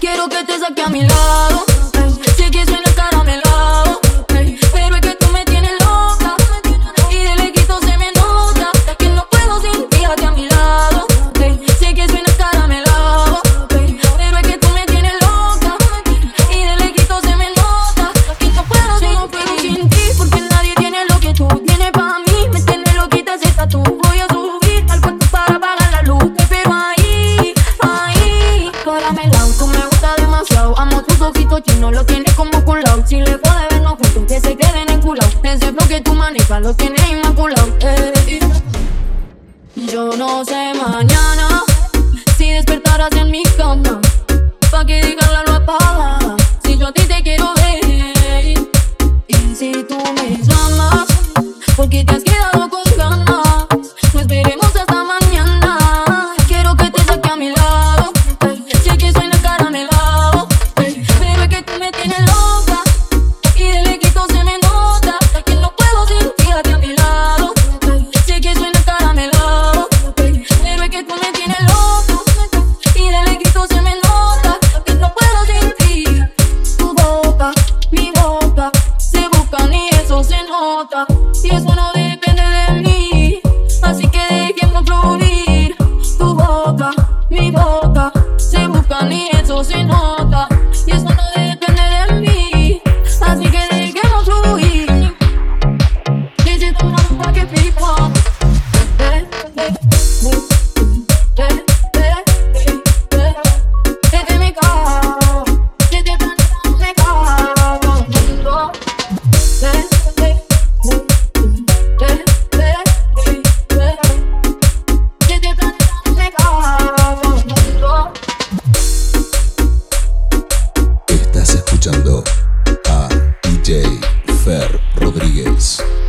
Quiero que te saque a mi lado. Sé que suena caramelado. Ojitos chinos, los tienes como culao. Si le puedo vernos juntos, que se queden enculados. Ese flow que tú manejas, los tienes inmaculados. Eh. Yo no sé mañana sin Markets.